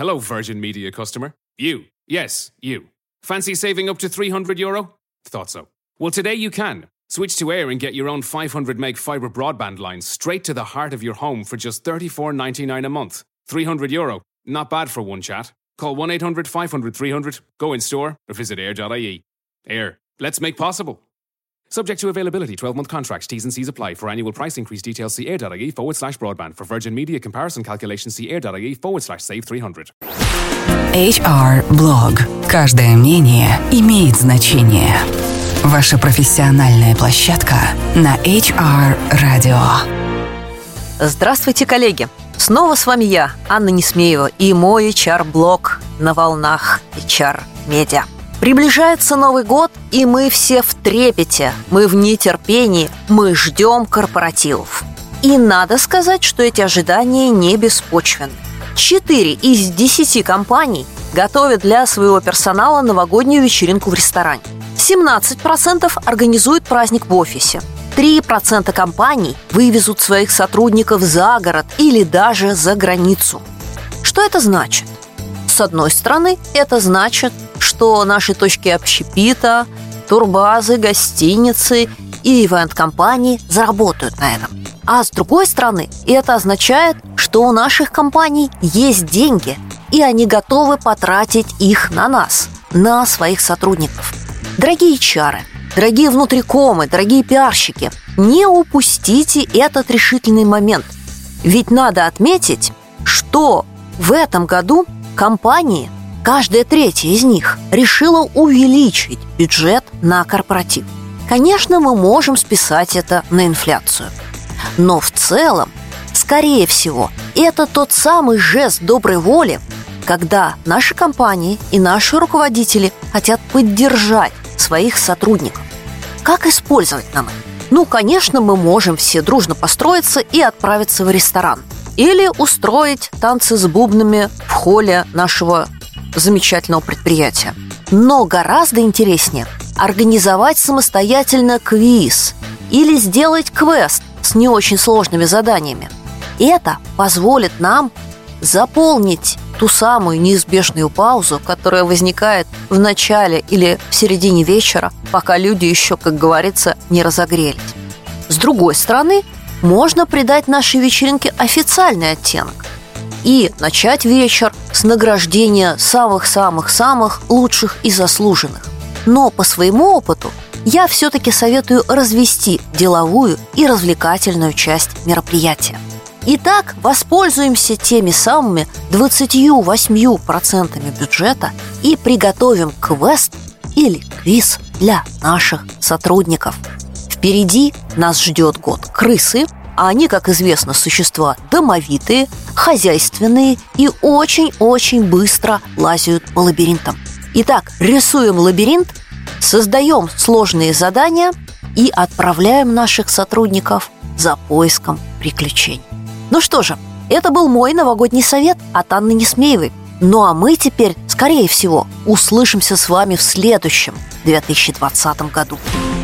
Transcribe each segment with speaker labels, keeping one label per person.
Speaker 1: Hello, Virgin Media customer. You. Yes, you. Fancy saving up to 300 euro? Thought so. Well, today you can. Switch to Air and get your own 500 meg fibre broadband line straight to the heart of your home for just 34.99 a month. 300 euro. Not bad for one chat. Call 1 800 500 300, go in store, or visit air.ie. Air. Let's make possible. Subject to availability, 12 month contracts, T's and C's apply. For annual price increase details, see air.ie forward slash broadband. For Virgin Media comparison calculations, see air.ie forward slash save 300.
Speaker 2: HR Blog. Каждое мнение имеет значение. Ваша профессиональная площадка на HR Radio.
Speaker 3: Здравствуйте, коллеги! Снова с вами я, Анна Несмеева, и мой HR-блог на волнах HR-медиа. Приближается Новый год, и мы все в трепете, мы в нетерпении, мы ждем корпоративов. И надо сказать, что эти ожидания не беспочвенны. Четыре из десяти компаний готовят для своего персонала новогоднюю вечеринку в ресторане. 17% организуют праздник в офисе. 3% компаний вывезут своих сотрудников за город или даже за границу. Что это значит? С одной стороны, это значит, что наши точки общепита, турбазы, гостиницы и ивент-компании заработают на этом. А с другой стороны, это означает, что у наших компаний есть деньги, и они готовы потратить их на нас, на своих сотрудников. Дорогие чары, дорогие внутрикомы, дорогие пиарщики, не упустите этот решительный момент. Ведь надо отметить, что в этом году компании, каждая третья из них, решила увеличить бюджет на корпоратив. Конечно, мы можем списать это на инфляцию. Но в целом, скорее всего, это тот самый жест доброй воли, когда наши компании и наши руководители хотят поддержать своих сотрудников. Как использовать нам это? Ну, конечно, мы можем все дружно построиться и отправиться в ресторан. Или устроить танцы с бубнами в холле нашего замечательного предприятия. Но гораздо интереснее организовать самостоятельно квиз или сделать квест с не очень сложными заданиями. Это позволит нам заполнить ту самую неизбежную паузу, которая возникает в начале или в середине вечера, пока люди еще, как говорится, не разогрелись. С другой стороны, можно придать нашей вечеринке официальный оттенок и начать вечер с награждения самых-самых-самых лучших и заслуженных. Но по своему опыту я все-таки советую развести деловую и развлекательную часть мероприятия. Итак, воспользуемся теми самыми 28% бюджета и приготовим квест или квиз для наших сотрудников. Впереди нас ждет год крысы, а они, как известно, существа домовитые, хозяйственные и очень-очень быстро лазят по лабиринтам. Итак, рисуем лабиринт, создаем сложные задания и отправляем наших сотрудников за поиском приключений. Ну что же, это был мой новогодний совет от Анны Несмеевой. Ну а мы теперь, скорее всего, услышимся с вами в следующем 2020 году.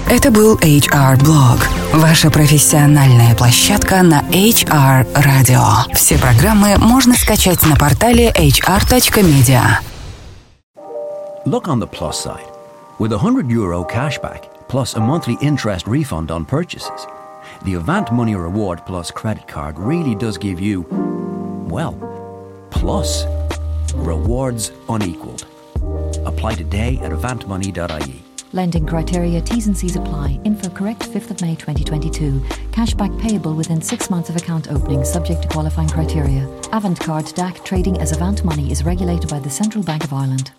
Speaker 2: Это был HR Blog, ваша профессиональная площадка на HR Radio. Все программы можно скачать на портале hr.media.
Speaker 4: Look on the plus side. With a 100 euro cashback plus a monthly interest refund on purchases, the Avant Money Reward Plus credit card really does give you, well, plus rewards unequaled. Apply today at avantmoney.ie.
Speaker 5: Lending criteria T's and C's apply. Info correct 5th of May 2022. Cashback payable within six months of account opening, subject to qualifying criteria. Avant Card DAC trading as Avant Money is regulated by the Central Bank of Ireland.